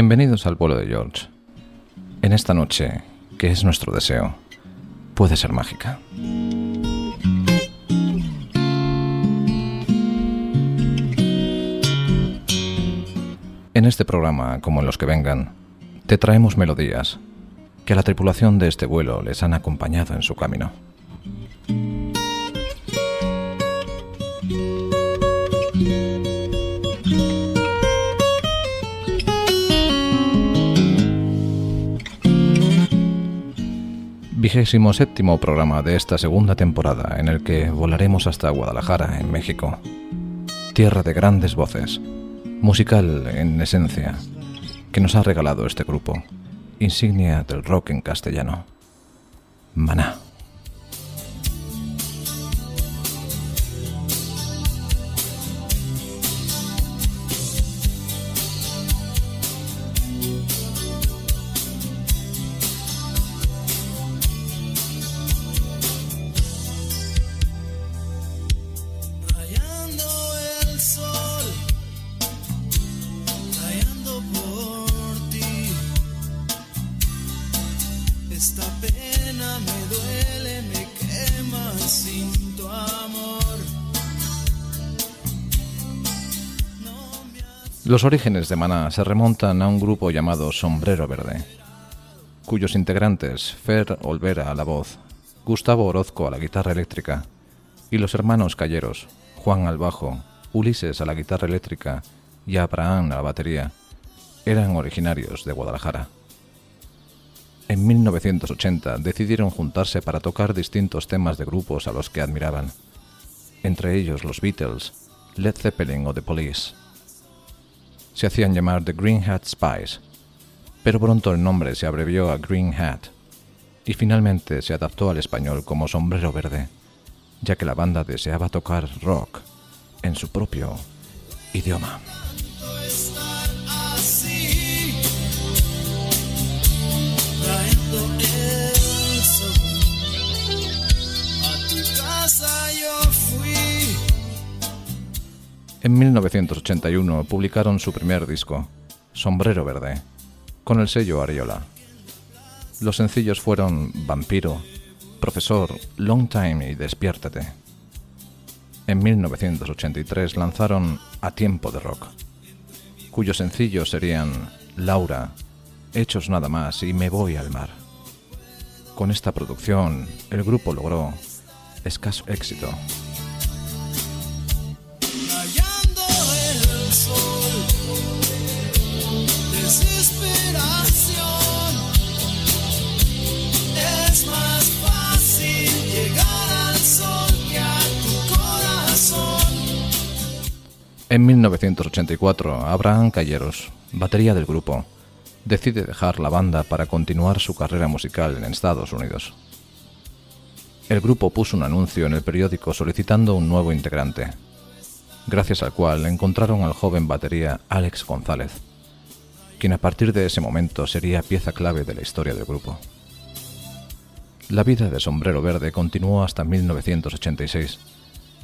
Bienvenidos al vuelo de George. En esta noche, que es nuestro deseo, puede ser mágica. En este programa, como en los que vengan, te traemos melodías que a la tripulación de este vuelo les han acompañado en su camino. Vigésimo séptimo programa de esta segunda temporada en el que volaremos hasta Guadalajara, en México. Tierra de grandes voces, musical en esencia, que nos ha regalado este grupo, insignia del rock en castellano. Maná. Los orígenes de Maná se remontan a un grupo llamado Sombrero Verde, cuyos integrantes, Fer Olvera a la voz, Gustavo Orozco a la guitarra eléctrica y los hermanos Calleros, Juan al bajo, Ulises a la guitarra eléctrica y Abraham a la batería, eran originarios de Guadalajara. En 1980 decidieron juntarse para tocar distintos temas de grupos a los que admiraban, entre ellos los Beatles, Led Zeppelin o The Police se hacían llamar The Green Hat Spies, pero pronto el nombre se abrevió a Green Hat y finalmente se adaptó al español como Sombrero Verde, ya que la banda deseaba tocar rock en su propio idioma. En 1981 publicaron su primer disco, Sombrero Verde, con el sello Ariola. Los sencillos fueron Vampiro, Profesor, Long Time y Despiértate. En 1983 lanzaron A Tiempo de Rock, cuyos sencillos serían Laura, Hechos Nada Más y Me Voy al Mar. Con esta producción, el grupo logró escaso éxito. En 1984, Abraham Calleros, batería del grupo, decide dejar la banda para continuar su carrera musical en Estados Unidos. El grupo puso un anuncio en el periódico solicitando un nuevo integrante, gracias al cual encontraron al joven batería Alex González, quien a partir de ese momento sería pieza clave de la historia del grupo. La vida de Sombrero Verde continuó hasta 1986,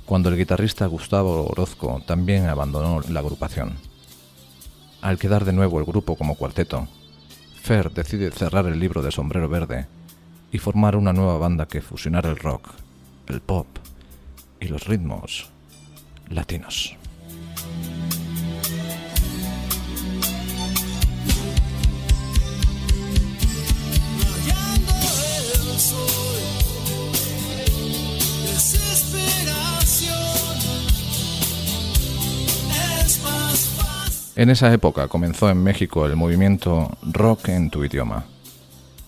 cuando el guitarrista Gustavo Orozco también abandonó la agrupación. Al quedar de nuevo el grupo como cuarteto, Fer decide cerrar el libro de Sombrero Verde y formar una nueva banda que fusionara el rock, el pop y los ritmos latinos. En esa época comenzó en México el movimiento Rock en tu idioma,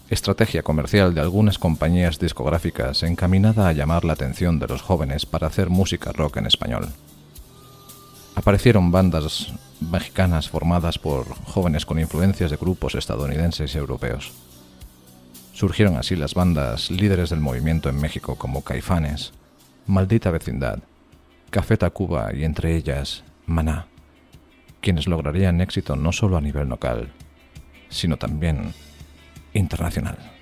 estrategia comercial de algunas compañías discográficas encaminada a llamar la atención de los jóvenes para hacer música rock en español. Aparecieron bandas mexicanas formadas por jóvenes con influencias de grupos estadounidenses y europeos. Surgieron así las bandas líderes del movimiento en México como Caifanes, Maldita Vecindad, Café Tacuba y entre ellas Maná quienes lograrían éxito no solo a nivel local, sino también internacional.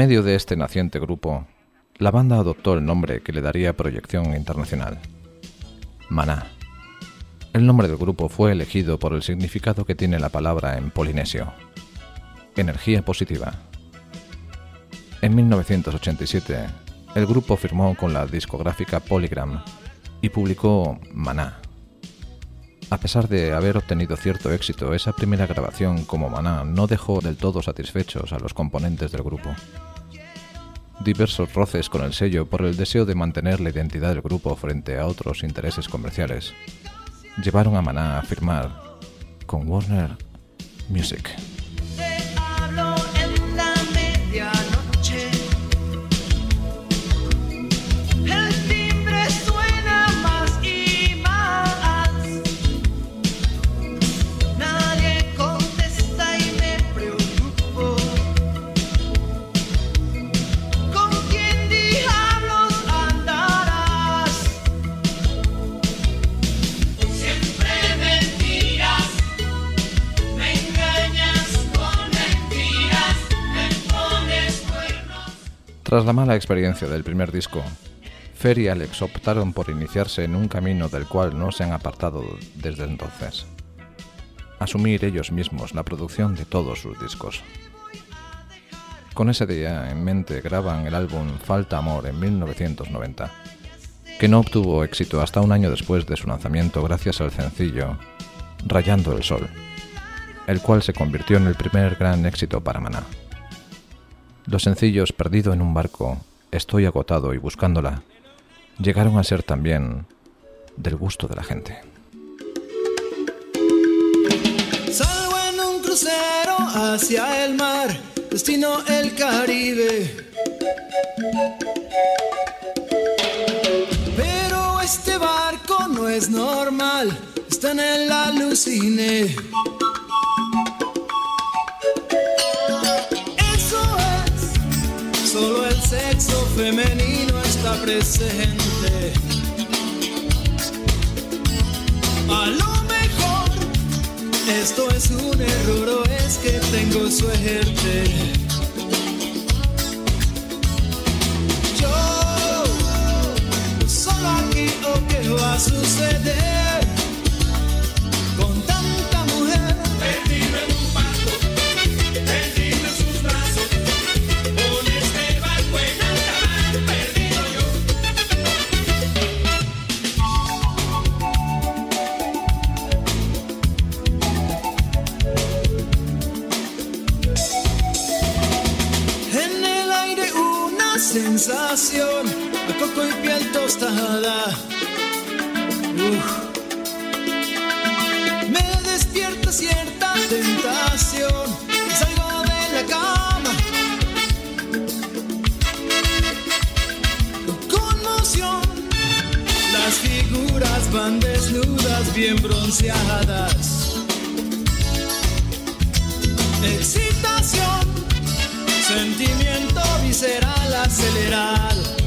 Medio de este naciente grupo, la banda adoptó el nombre que le daría proyección internacional. Maná. El nombre del grupo fue elegido por el significado que tiene la palabra en polinesio. Energía positiva. En 1987, el grupo firmó con la discográfica Polygram y publicó Maná. A pesar de haber obtenido cierto éxito, esa primera grabación como Maná no dejó del todo satisfechos a los componentes del grupo. Diversos roces con el sello por el deseo de mantener la identidad del grupo frente a otros intereses comerciales llevaron a Maná a firmar con Warner Music. Tras la mala experiencia del primer disco, Fer y Alex optaron por iniciarse en un camino del cual no se han apartado desde entonces. Asumir ellos mismos la producción de todos sus discos. Con ese día en mente graban el álbum Falta Amor en 1990, que no obtuvo éxito hasta un año después de su lanzamiento gracias al sencillo Rayando el Sol, el cual se convirtió en el primer gran éxito para Maná. Los sencillos Perdido en un barco, Estoy agotado y buscándola llegaron a ser también del gusto de la gente. Salgo en un crucero hacia el mar, destino el Caribe. Pero este barco no es normal, está en el alucine. Sexo femenino está presente. A lo mejor esto es un error o es que tengo suerte. Yo solo aquí o qué va a suceder. Coco y piel tostada. Me despierta cierta tentación, salgo de la cama. Conmoción, las figuras van desnudas, bien bronceadas. Excitación, sentimiento visceral acelerado.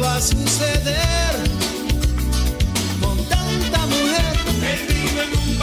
Va a suceder con tanta mujer. Perdido en un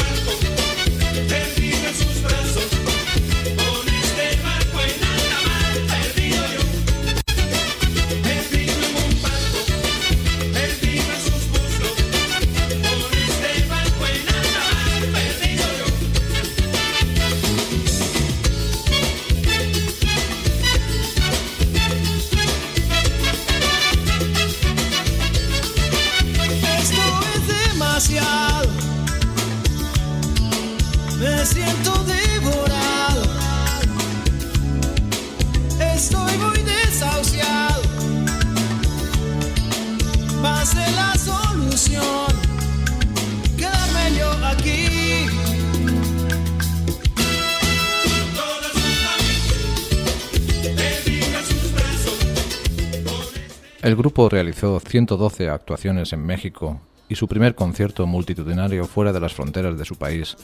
grupo realizó 112 actuaciones en México y su primer concierto multitudinario fuera de las fronteras de su país,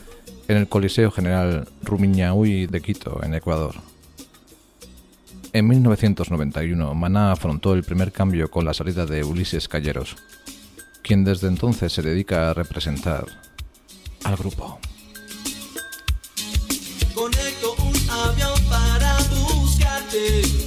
en el Coliseo General Rumiñahui de Quito, en Ecuador. En 1991, Maná afrontó el primer cambio con la salida de Ulises Calleros, quien desde entonces se dedica a representar al grupo. Conecto un avión para buscarte.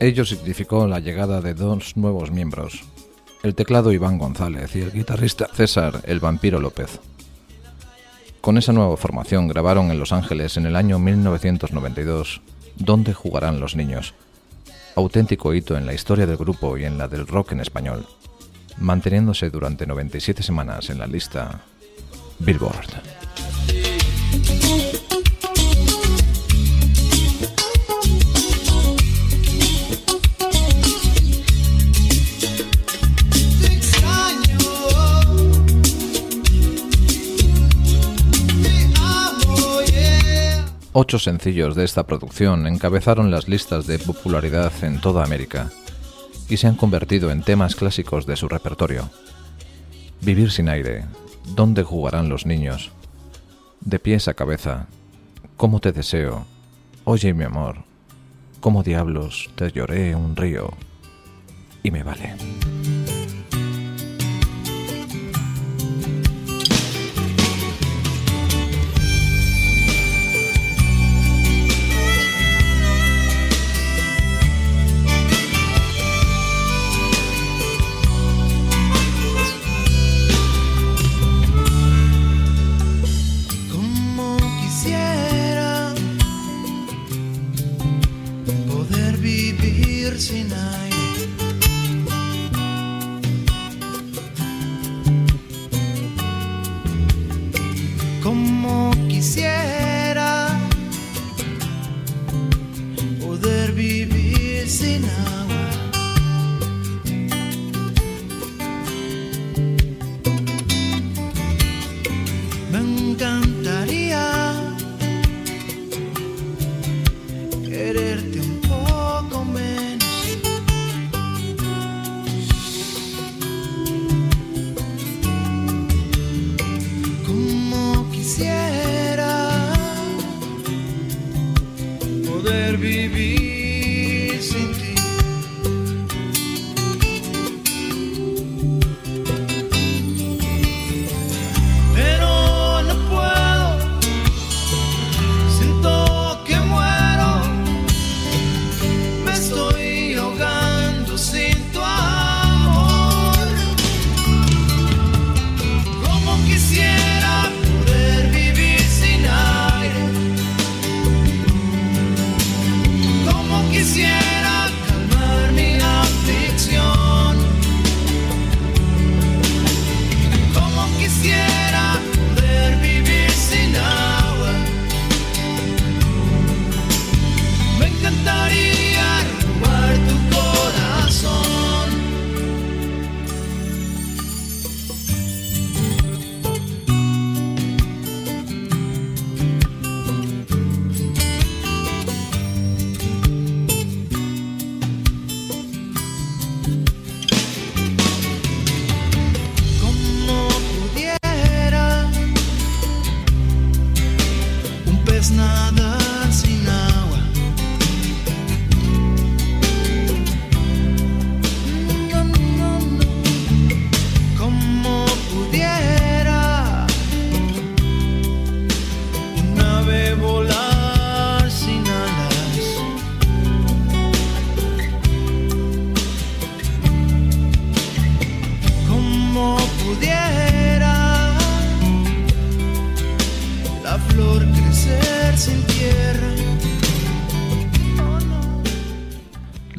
Ello significó la llegada de dos nuevos miembros, el teclado Iván González y el guitarrista César el Vampiro López. Con esa nueva formación grabaron en Los Ángeles en el año 1992 ¿Dónde jugarán los niños? Auténtico hito en la historia del grupo y en la del rock en español, manteniéndose durante 97 semanas en la lista Billboard. Ocho sencillos de esta producción encabezaron las listas de popularidad en toda América y se han convertido en temas clásicos de su repertorio. Vivir sin aire, ¿dónde jugarán los niños? De pies a cabeza, ¿cómo te deseo? Oye mi amor, ¿cómo diablos te lloré un río? Y me vale.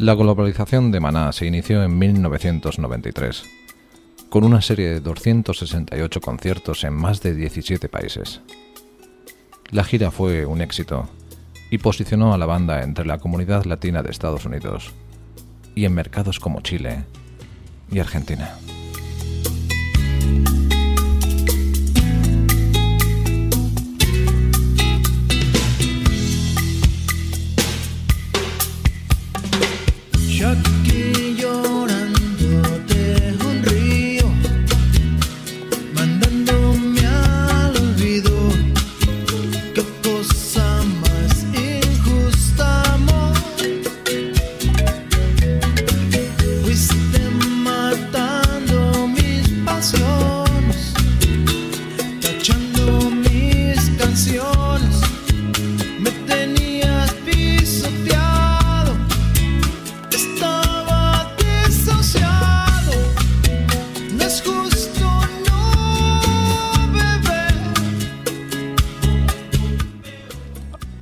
La globalización de Maná se inició en 1993, con una serie de 268 conciertos en más de 17 países. La gira fue un éxito y posicionó a la banda entre la comunidad latina de Estados Unidos y en mercados como Chile y Argentina. Ya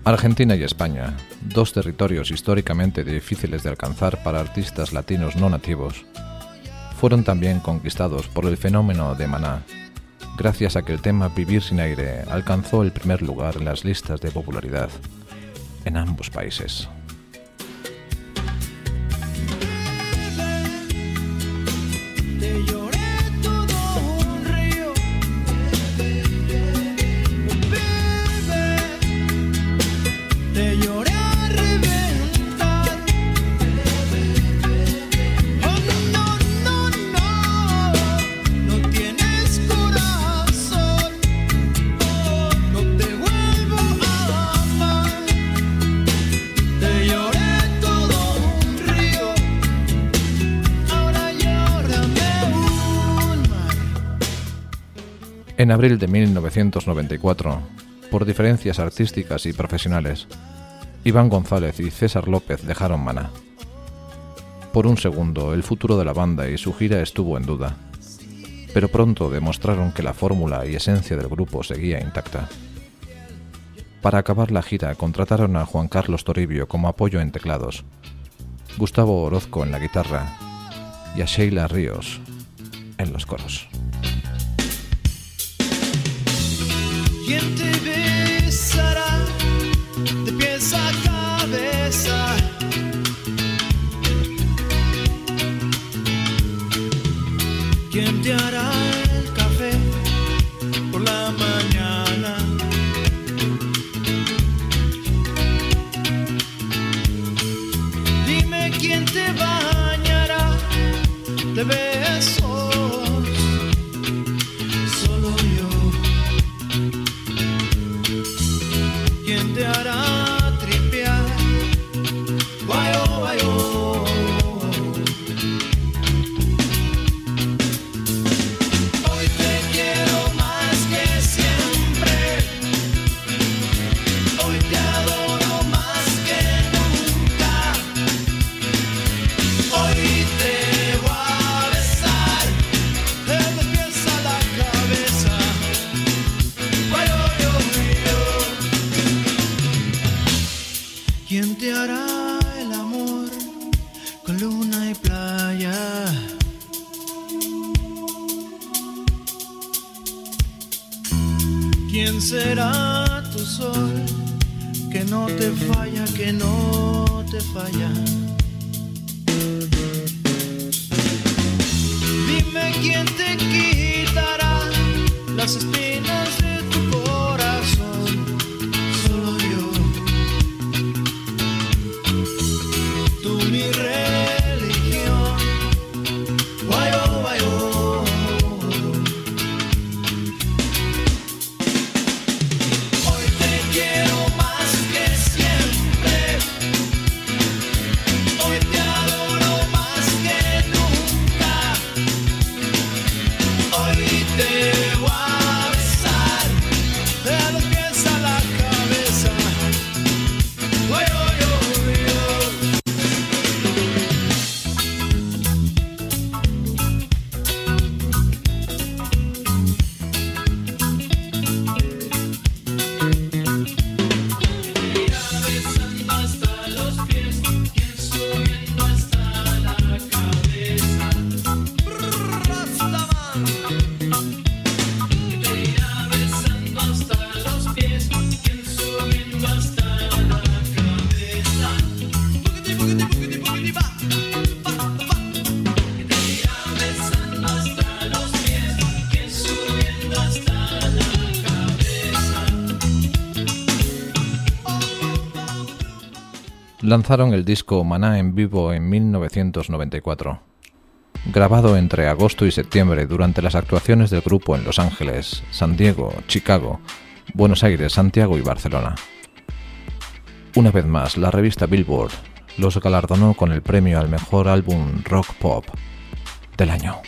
Argentina y España, dos territorios históricamente difíciles de alcanzar para artistas latinos no nativos, fueron también conquistados por el fenómeno de Maná, gracias a que el tema Vivir sin aire alcanzó el primer lugar en las listas de popularidad en ambos países. En abril de 1994, por diferencias artísticas y profesionales, Iván González y César López dejaron Maná. Por un segundo, el futuro de la banda y su gira estuvo en duda, pero pronto demostraron que la fórmula y esencia del grupo seguía intacta. Para acabar la gira contrataron a Juan Carlos Toribio como apoyo en teclados, Gustavo Orozco en la guitarra y a Sheila Ríos en los coros. ¿Quién te besará de pies a cabeza? ¿Quién te hará el café por la mañana? Dime quién te bañará de besos. Lanzaron el disco Maná en vivo en 1994. Grabado entre agosto y septiembre durante las actuaciones del grupo en Los Ángeles, San Diego, Chicago, Buenos Aires, Santiago y Barcelona. Una vez más, la revista Billboard los galardonó con el premio al mejor álbum rock pop del año.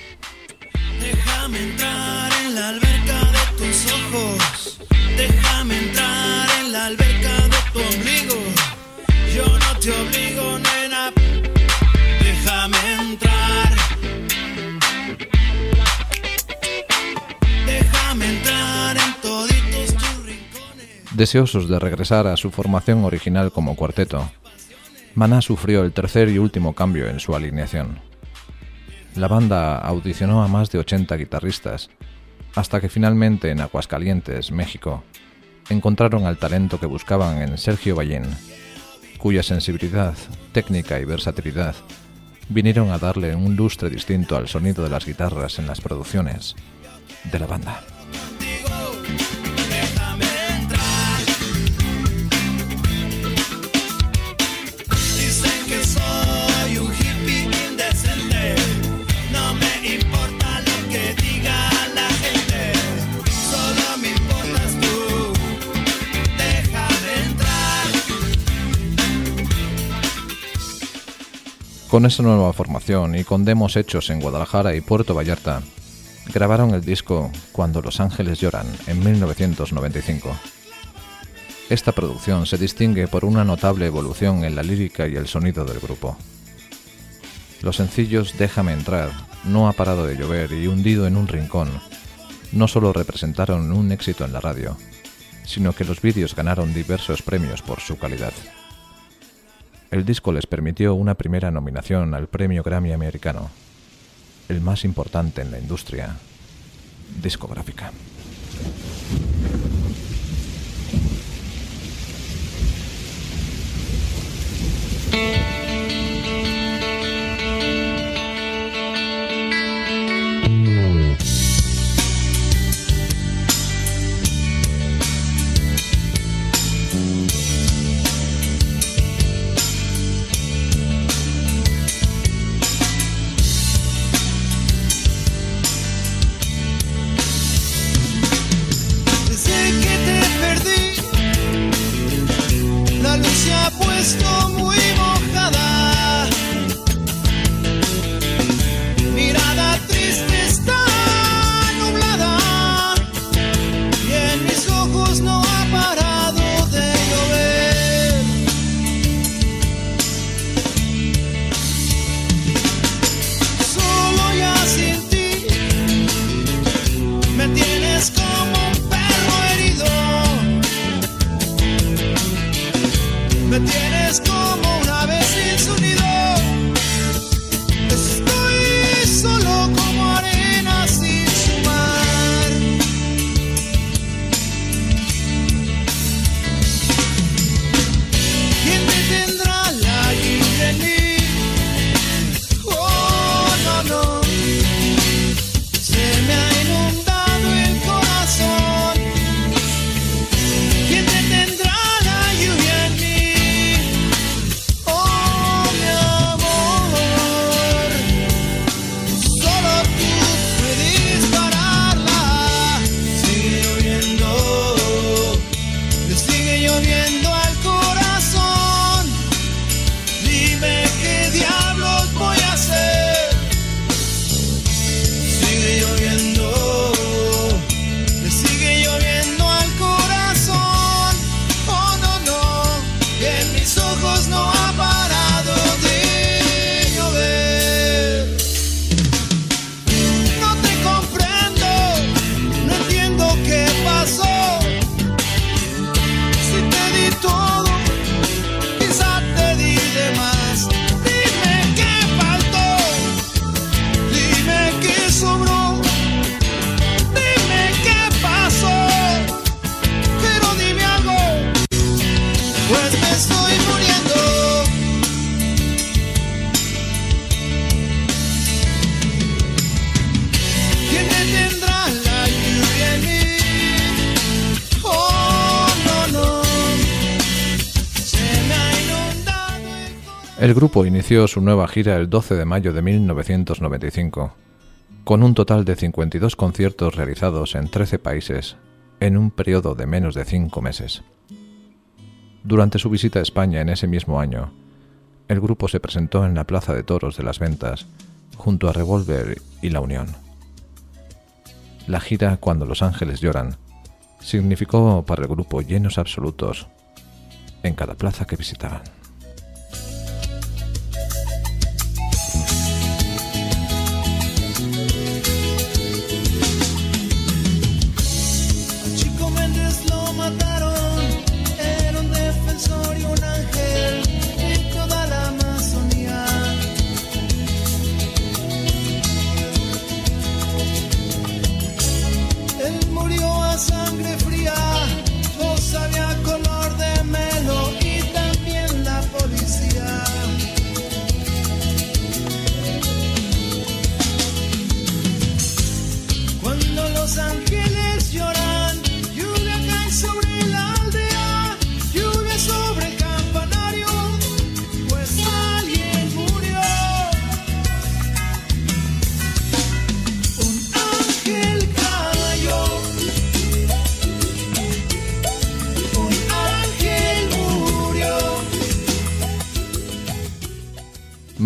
Deseosos de regresar a su formación original como cuarteto, Maná sufrió el tercer y último cambio en su alineación. La banda audicionó a más de 80 guitarristas, hasta que finalmente en Aguascalientes, México, encontraron al talento que buscaban en Sergio Ballín, cuya sensibilidad, técnica y versatilidad vinieron a darle un lustre distinto al sonido de las guitarras en las producciones de la banda. Con esa nueva formación y con demos hechos en Guadalajara y Puerto Vallarta, grabaron el disco Cuando los ángeles lloran en 1995. Esta producción se distingue por una notable evolución en la lírica y el sonido del grupo. Los sencillos Déjame entrar, No ha parado de llover y Hundido en un rincón no solo representaron un éxito en la radio, sino que los vídeos ganaron diversos premios por su calidad. El disco les permitió una primera nominación al premio Grammy americano, el más importante en la industria discográfica. El grupo inició su nueva gira el 12 de mayo de 1995, con un total de 52 conciertos realizados en 13 países en un periodo de menos de 5 meses. Durante su visita a España en ese mismo año, el grupo se presentó en la Plaza de Toros de las Ventas, junto a Revolver y La Unión. La gira Cuando los Ángeles lloran significó para el grupo llenos absolutos en cada plaza que visitaban.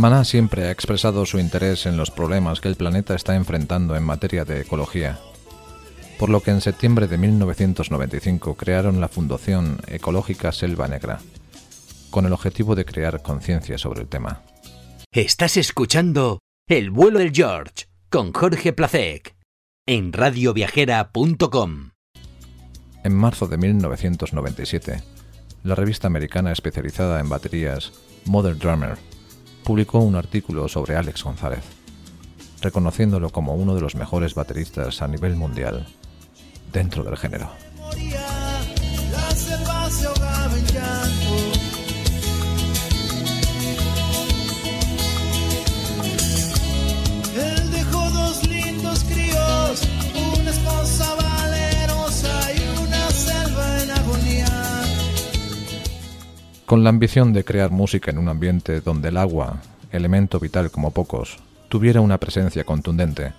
Maná siempre ha expresado su interés en los problemas que el planeta está enfrentando en materia de ecología, por lo que en septiembre de 1995 crearon la Fundación Ecológica Selva Negra, con el objetivo de crear conciencia sobre el tema. Estás escuchando El vuelo del George con Jorge Placek en radioviajera.com. En marzo de 1997, la revista americana especializada en baterías Modern Drummer publicó un artículo sobre Alex González, reconociéndolo como uno de los mejores bateristas a nivel mundial dentro del género. Con la ambición de crear música en un ambiente donde el agua, elemento vital como pocos, tuviera una presencia contundente,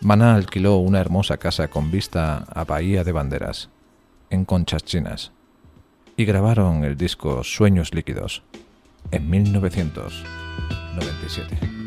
Maná alquiló una hermosa casa con vista a Bahía de Banderas, en Conchas Chinas, y grabaron el disco Sueños Líquidos en 1997.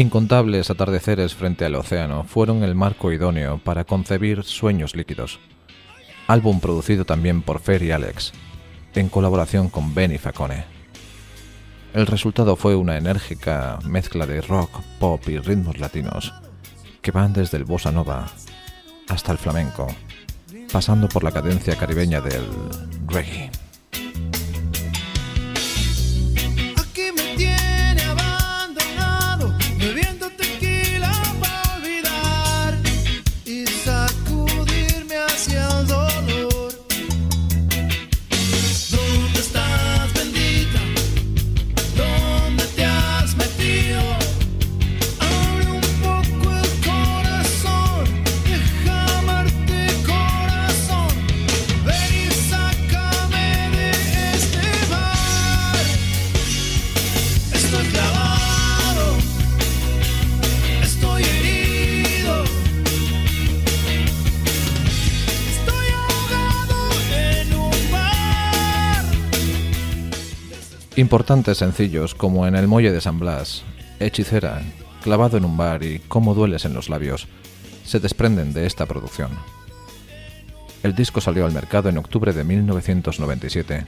Incontables atardeceres frente al océano fueron el marco idóneo para concebir Sueños Líquidos, álbum producido también por Fer y Alex, en colaboración con Benny Facone. El resultado fue una enérgica mezcla de rock, pop y ritmos latinos, que van desde el bossa nova hasta el flamenco, pasando por la cadencia caribeña del reggae. Importantes sencillos como En el Muelle de San Blas, Hechicera, Clavado en un bar y Cómo dueles en los labios se desprenden de esta producción. El disco salió al mercado en octubre de 1997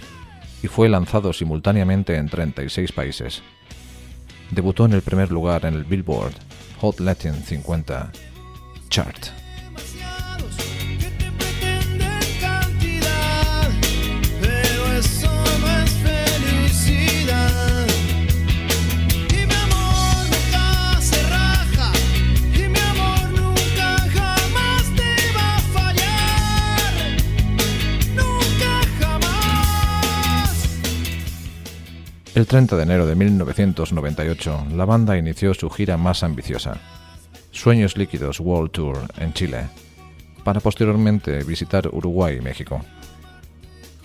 y fue lanzado simultáneamente en 36 países. Debutó en el primer lugar en el Billboard Hot Latin 50 Chart. El 30 de enero de 1998, la banda inició su gira más ambiciosa, Sueños Líquidos World Tour en Chile, para posteriormente visitar Uruguay y México.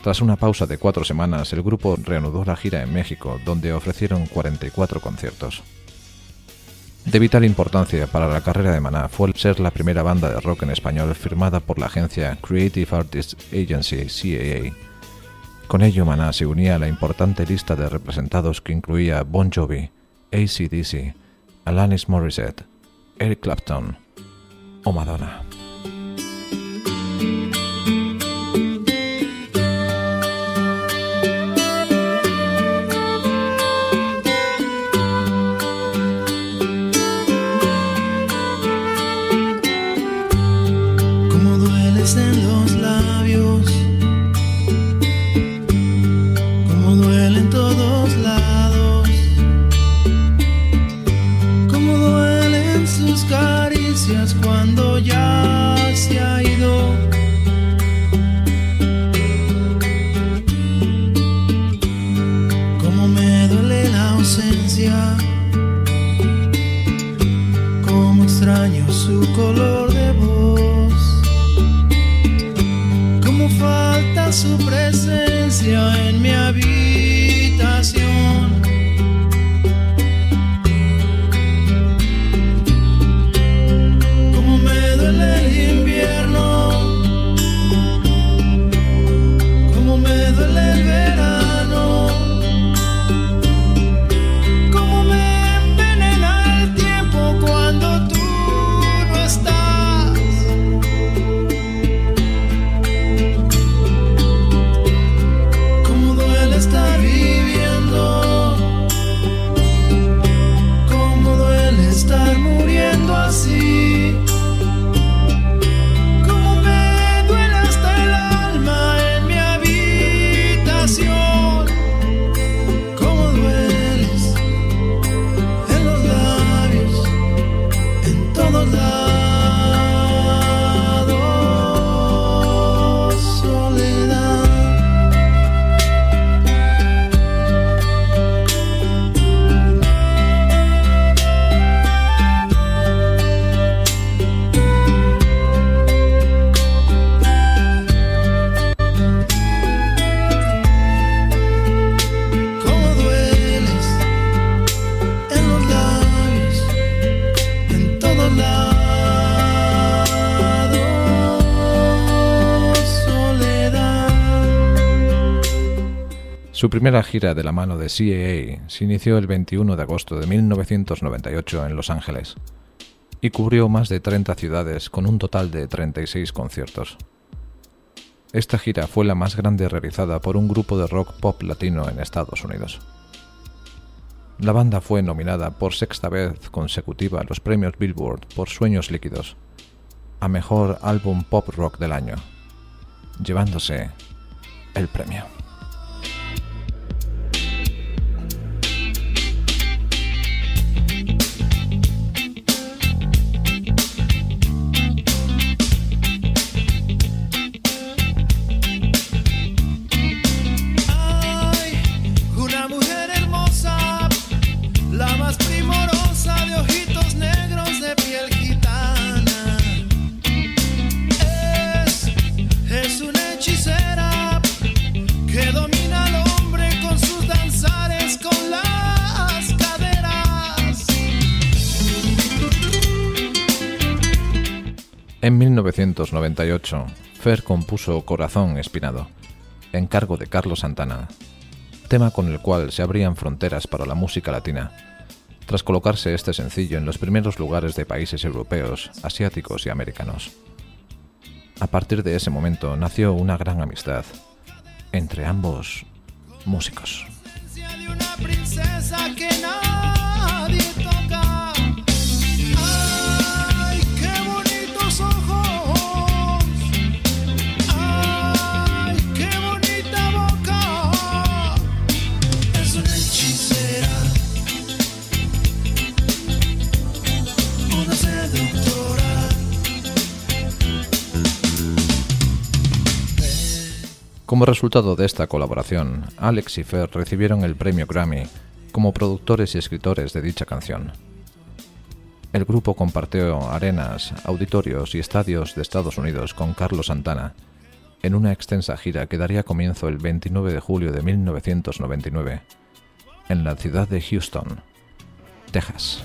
Tras una pausa de cuatro semanas, el grupo reanudó la gira en México, donde ofrecieron 44 conciertos. De vital importancia para la carrera de Maná fue ser la primera banda de rock en español firmada por la agencia Creative Artists Agency CAA. Con ello, Maná se unía a la importante lista de representados que incluía Bon Jovi, ACDC, Alanis Morissette, Eric Clapton o Madonna. Su primera gira de la mano de CAA se inició el 21 de agosto de 1998 en Los Ángeles y cubrió más de 30 ciudades con un total de 36 conciertos. Esta gira fue la más grande realizada por un grupo de rock pop latino en Estados Unidos. La banda fue nominada por sexta vez consecutiva a los premios Billboard por Sueños Líquidos, a Mejor Álbum Pop Rock del Año, llevándose el premio. 1998, Fer compuso Corazón Espinado, encargo de Carlos Santana. tema con el cual se abrían fronteras para la música latina, tras colocarse este sencillo en los primeros lugares de países europeos, asiáticos y americanos. A partir de ese momento nació una gran amistad entre ambos músicos. Como resultado de esta colaboración, Alex y Fer recibieron el premio Grammy como productores y escritores de dicha canción. El grupo compartió arenas, auditorios y estadios de Estados Unidos con Carlos Santana en una extensa gira que daría comienzo el 29 de julio de 1999 en la ciudad de Houston, Texas.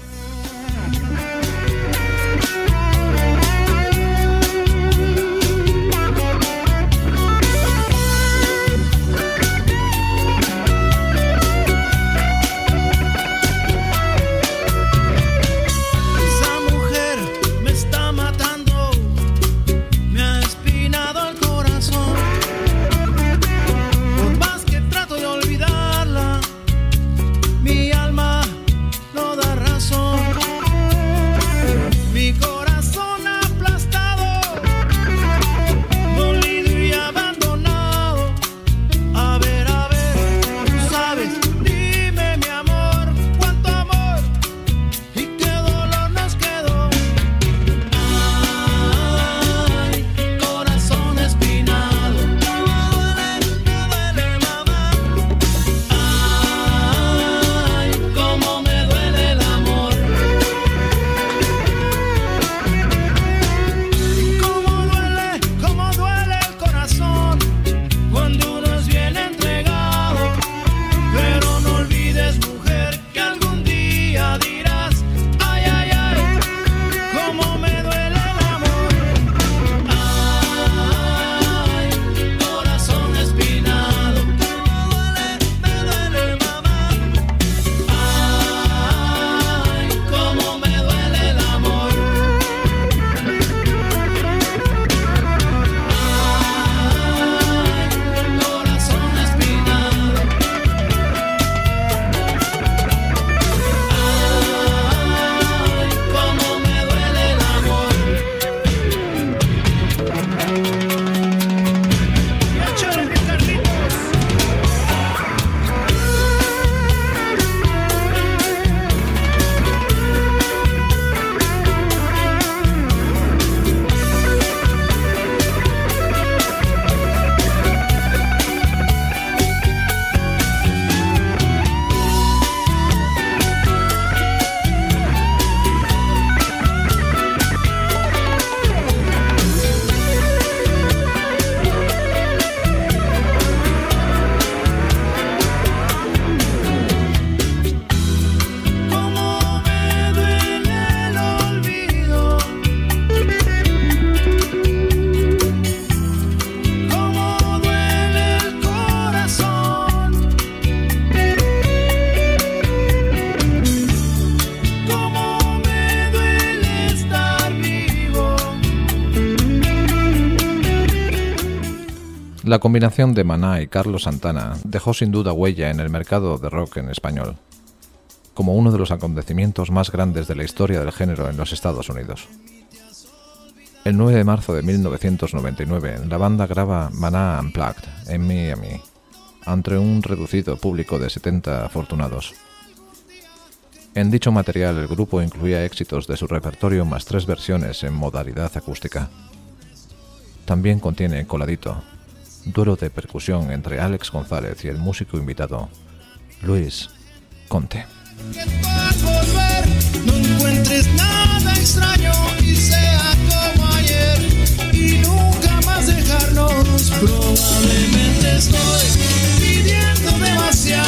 La combinación de Maná y Carlos Santana dejó sin duda huella en el mercado de rock en español, como uno de los acontecimientos más grandes de la historia del género en los Estados Unidos. El 9 de marzo de 1999, la banda graba Maná Unplugged en Miami, ante un reducido público de 70 afortunados. En dicho material el grupo incluía éxitos de su repertorio más tres versiones en modalidad acústica. También contiene Coladito, duelo de percusión entre Alex González y el músico invitado, Luis Conte. Probablemente estoy pidiendo demasiado.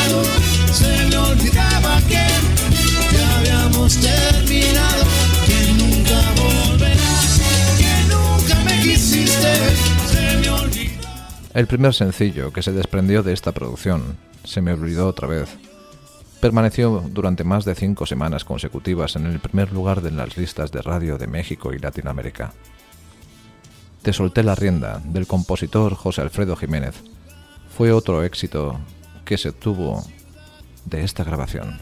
El primer sencillo que se desprendió de esta producción Se me olvidó otra vez. Permaneció durante más de cinco semanas consecutivas en el primer lugar de las listas de radio de México y Latinoamérica. Te solté la rienda del compositor José Alfredo Jiménez. Fue otro éxito que se obtuvo de esta grabación.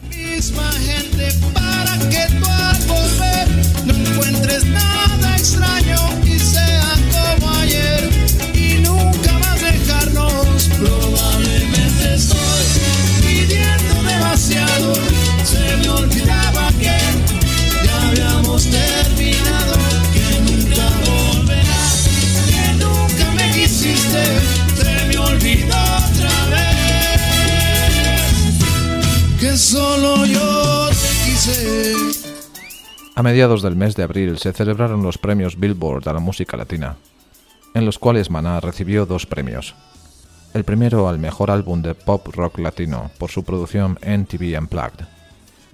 A mediados del mes de abril se celebraron los premios Billboard a la música latina, en los cuales Maná recibió dos premios. El primero al mejor álbum de pop rock latino por su producción NTV Unplugged,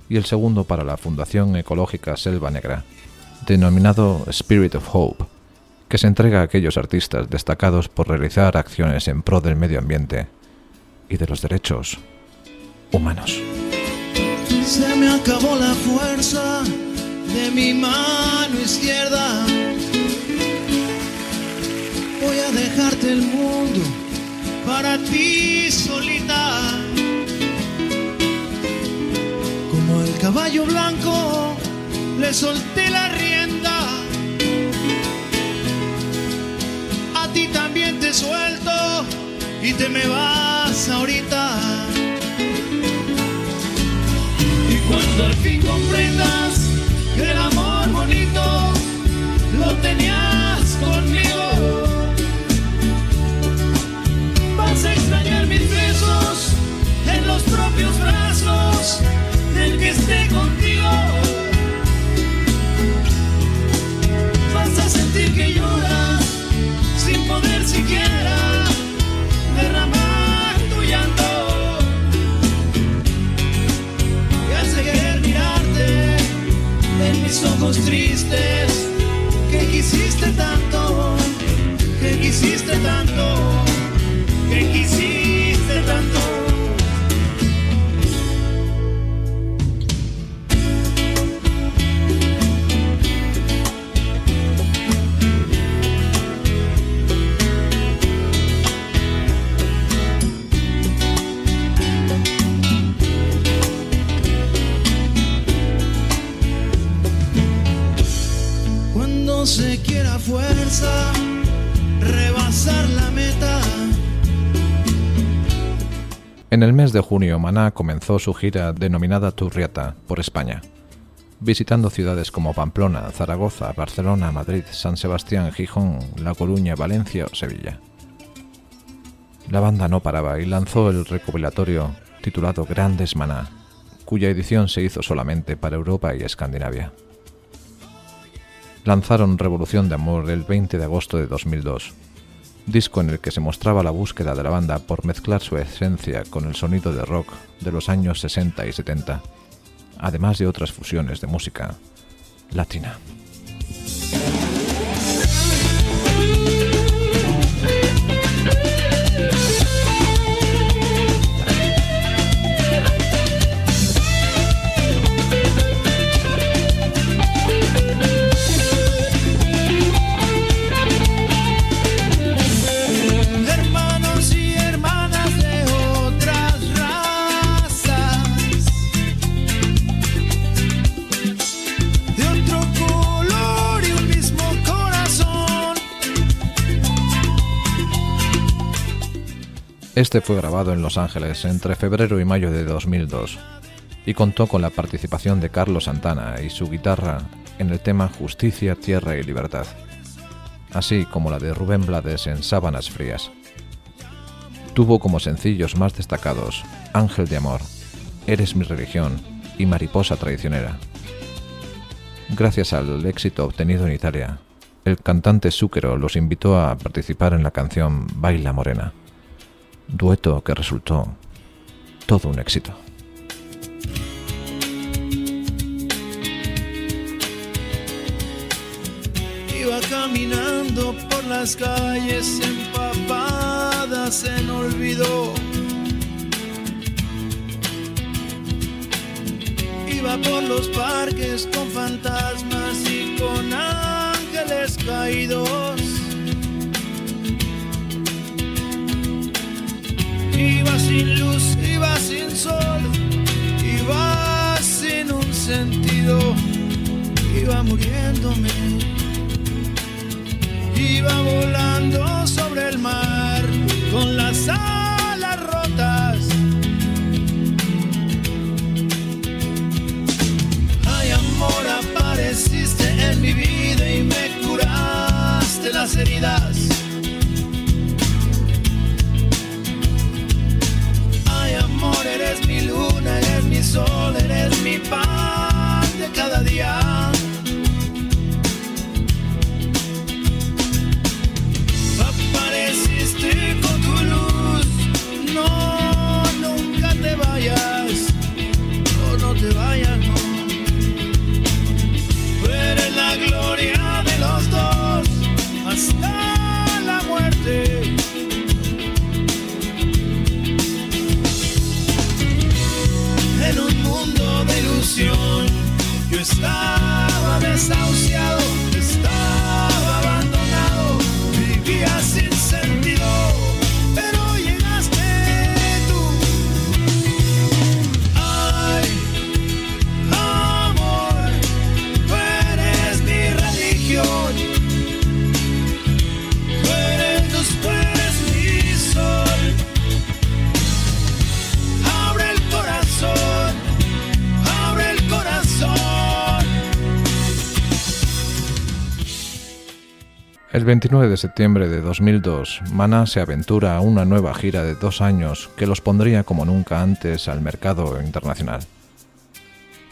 y el segundo para la Fundación Ecológica Selva Negra, denominado Spirit of Hope, que se entrega a aquellos artistas destacados por realizar acciones en pro del medio ambiente y de los derechos humanos. Se me acabó la fuerza de mi mano izquierda. Voy a dejarte el mundo para ti solita. Como el caballo blanco, le solté la rienda. A ti también te suelto y te me vas ahorita. Cuando al fin comprendas que el amor bonito lo tenías conmigo, vas a extrañar mis besos en los propios brazos del que esté contigo. Vas a sentir que lloras sin poder siquiera mis ojos tristes que quisiste tanto, que quisiste tanto, que quisiste tanto. En el mes de junio, Maná comenzó su gira denominada Turriata por España, visitando ciudades como Pamplona, Zaragoza, Barcelona, Madrid, San Sebastián, Gijón, La Coruña, Valencia o Sevilla. La banda no paraba y lanzó el recopilatorio titulado Grandes Maná, cuya edición se hizo solamente para Europa y Escandinavia. Lanzaron Revolución de Amor el 20 de agosto de 2002, disco en el que se mostraba la búsqueda de la banda por mezclar su esencia con el sonido de rock de los años 60 y 70, además de otras fusiones de música latina. Este fue grabado en Los Ángeles entre febrero y mayo de 2002 y contó con la participación de Carlos Santana y su guitarra en el tema Justicia, Tierra y Libertad, así como la de Rubén Blades en Sábanas Frías. Tuvo como sencillos más destacados Ángel de Amor, Eres mi religión y Mariposa Traicionera. Gracias al éxito obtenido en Italia, el cantante Zúquero los invitó a participar en la canción Baila Morena dueto que resultó todo un éxito. Iba caminando por las calles empapadas en olvido. Iba por los parques con fantasmas y con ángeles caídos. Iba sin luz, iba sin sol, iba sin un sentido, iba muriéndome. Iba volando sobre el mar con las alas rotas. Ay, amor, apareciste en mi vida y me curaste las heridas. Sol, El 29 de septiembre de 2002, Mana se aventura a una nueva gira de dos años que los pondría como nunca antes al mercado internacional.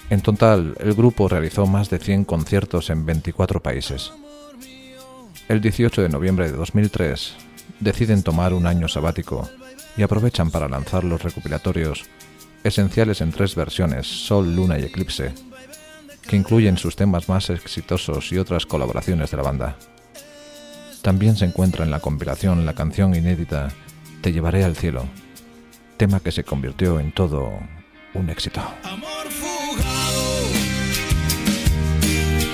En total, el grupo realizó más de 100 conciertos en 24 países. El 18 de noviembre de 2003, deciden tomar un año sabático y aprovechan para lanzar los recopilatorios esenciales en tres versiones, Sol, Luna y Eclipse, que incluyen sus temas más exitosos y otras colaboraciones de la banda. También se encuentra en la compilación la canción inédita Te llevaré al cielo, tema que se convirtió en todo un éxito. Amor fugado.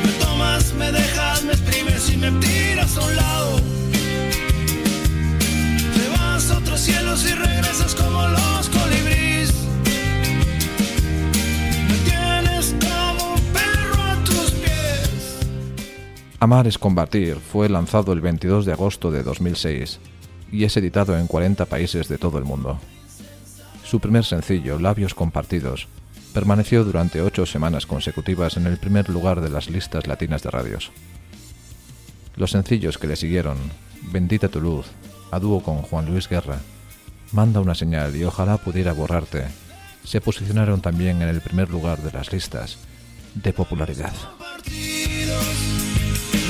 Me tomas, me dejas, me exprimes y me tiras a un lado. Te vas a otros cielos y regresas como los Amar es combatir fue lanzado el 22 de agosto de 2006 y es editado en 40 países de todo el mundo. Su primer sencillo, Labios Compartidos, permaneció durante ocho semanas consecutivas en el primer lugar de las listas latinas de radios. Los sencillos que le siguieron, Bendita tu luz, a dúo con Juan Luis Guerra, Manda una señal y ojalá pudiera borrarte, se posicionaron también en el primer lugar de las listas de popularidad.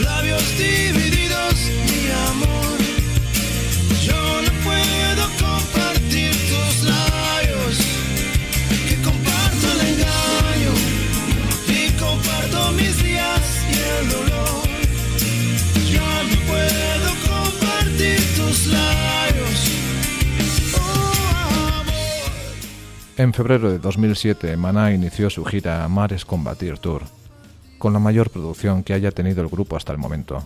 Labios divididos, mi amor. Yo no puedo compartir tus labios, que comparto el engaño y comparto mis días y el dolor. Yo no puedo compartir tus labios, oh amor. En febrero de 2007, Maná inició su gira Amar es Combatir Tour, con la mayor producción que haya tenido el grupo hasta el momento,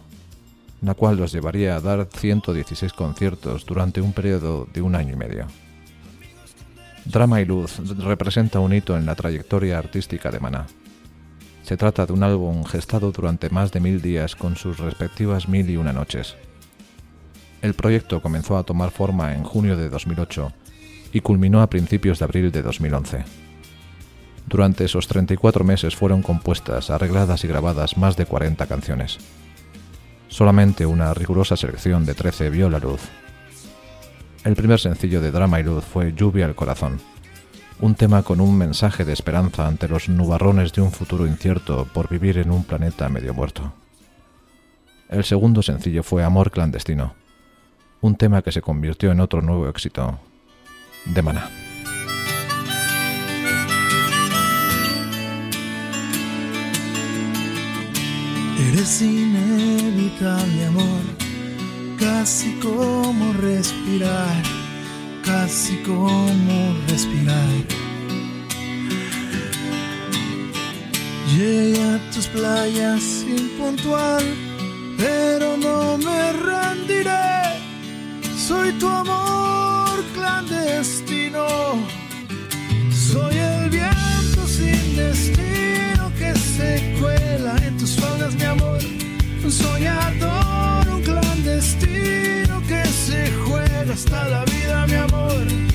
la cual los llevaría a dar 116 conciertos durante un periodo de un año y medio. Drama y Luz representa un hito en la trayectoria artística de Maná. Se trata de un álbum gestado durante más de mil días con sus respectivas mil y una noches. El proyecto comenzó a tomar forma en junio de 2008 y culminó a principios de abril de 2011. Durante esos 34 meses fueron compuestas, arregladas y grabadas más de 40 canciones. Solamente una rigurosa selección de 13 vio la luz. El primer sencillo de Drama y Luz fue Lluvia al Corazón, un tema con un mensaje de esperanza ante los nubarrones de un futuro incierto por vivir en un planeta medio muerto. El segundo sencillo fue Amor Clandestino, un tema que se convirtió en otro nuevo éxito de Maná. Eres inevitable, amor, casi como respirar, casi como respirar. tus playas impuntual, pero no me rendiré. Soy tu amor clandestino. Soy el viento sin destino se cuela en tus faldas, mi amor. Un soñador, un clandestino que se juega hasta la vida, mi amor.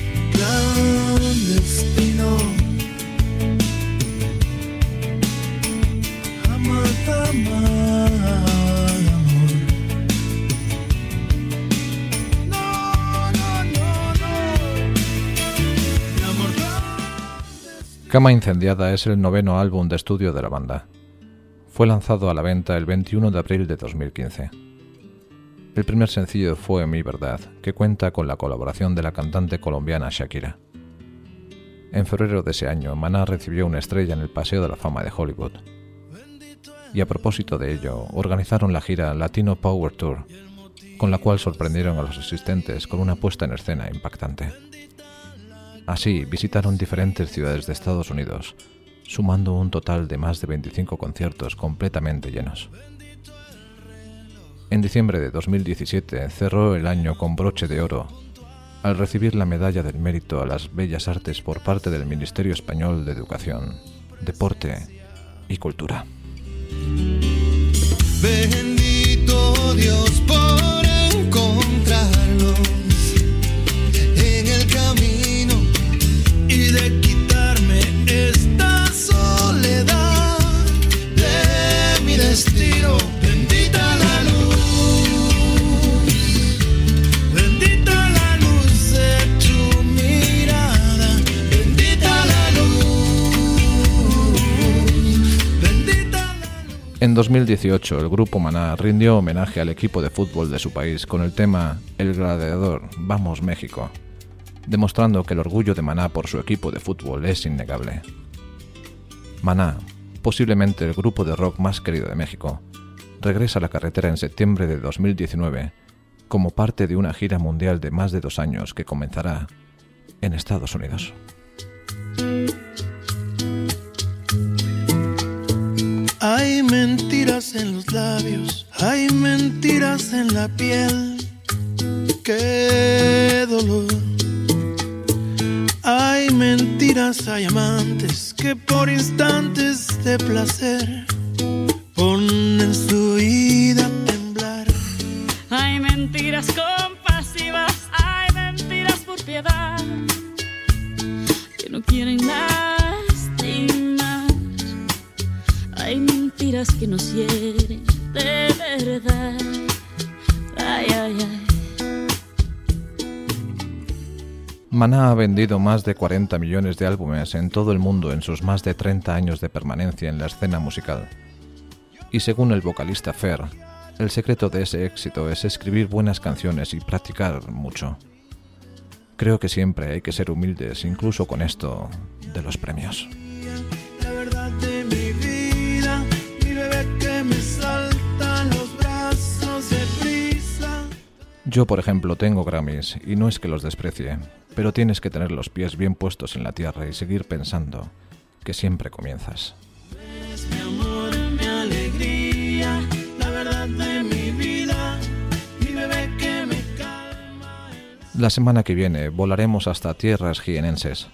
Cama Incendiada es el noveno álbum de estudio de la banda. Fue lanzado a la venta el 21 de abril de 2015. El primer sencillo fue Mi Verdad, que cuenta con la colaboración de la cantante colombiana Shakira. En febrero de ese año, Maná recibió una estrella en el Paseo de la Fama de Hollywood. Y a propósito de ello, organizaron la gira Latino Power Tour, con la cual sorprendieron a los asistentes con una puesta en escena impactante. Así, visitaron diferentes ciudades de Estados Unidos, sumando un total de más de 25 conciertos completamente llenos. En diciembre de 2017 cerró el año con broche de oro al recibir la Medalla del Mérito a las Bellas Artes por parte del Ministerio Español de Educación, Deporte y Cultura. Bendito Dios por En 2018, el grupo Maná rindió homenaje al equipo de fútbol de su país con el tema El Gladiador, Vamos México, demostrando que el orgullo de Maná por su equipo de fútbol es innegable. Maná, posiblemente el grupo de rock más querido de México, regresa a la carretera en septiembre de 2019 como parte de una gira mundial de más de dos años que comenzará en Estados Unidos. Hay mentiras en los labios, hay mentiras en la piel. Qué dolor. Hay mentiras, hay amantes que por instantes de placer ponen su vida a temblar. Hay mentiras compasivas, hay mentiras por piedad que no quieren lastimar. Hay mentiras que nos hieren de verdad. Ay, ay, ay. Maná ha vendido más de 40 millones de álbumes en todo el mundo en sus más de 30 años de permanencia en la escena musical. Y según el vocalista Fer, el secreto de ese éxito es escribir buenas canciones y practicar mucho. Creo que siempre hay que ser humildes, incluso con esto de los premios. Yo, por ejemplo, tengo Grammys y no es que los desprecie, pero tienes que tener los pies bien puestos en la tierra y seguir pensando que siempre comienzas. La semana que viene volaremos hasta tierras jienenses,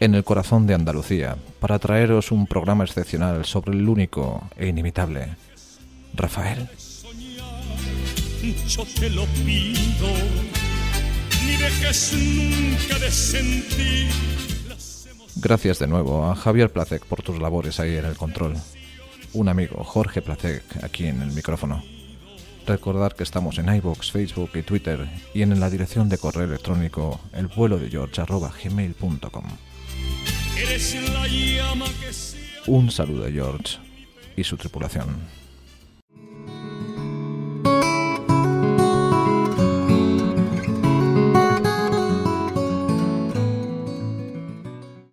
en el corazón de Andalucía, para traeros un programa excepcional sobre el único e inimitable Rafael. Yo te lo pido, ni dejes nunca de sentir Gracias de nuevo a Javier Placek por tus labores ahí en el control. Un amigo, Jorge Placek, aquí en el micrófono. Recordar que estamos en iVoox, Facebook y Twitter y en la dirección de correo electrónico el vuelo de George@gmail.com. Eres la llama que se Un saludo de George y su tripulación.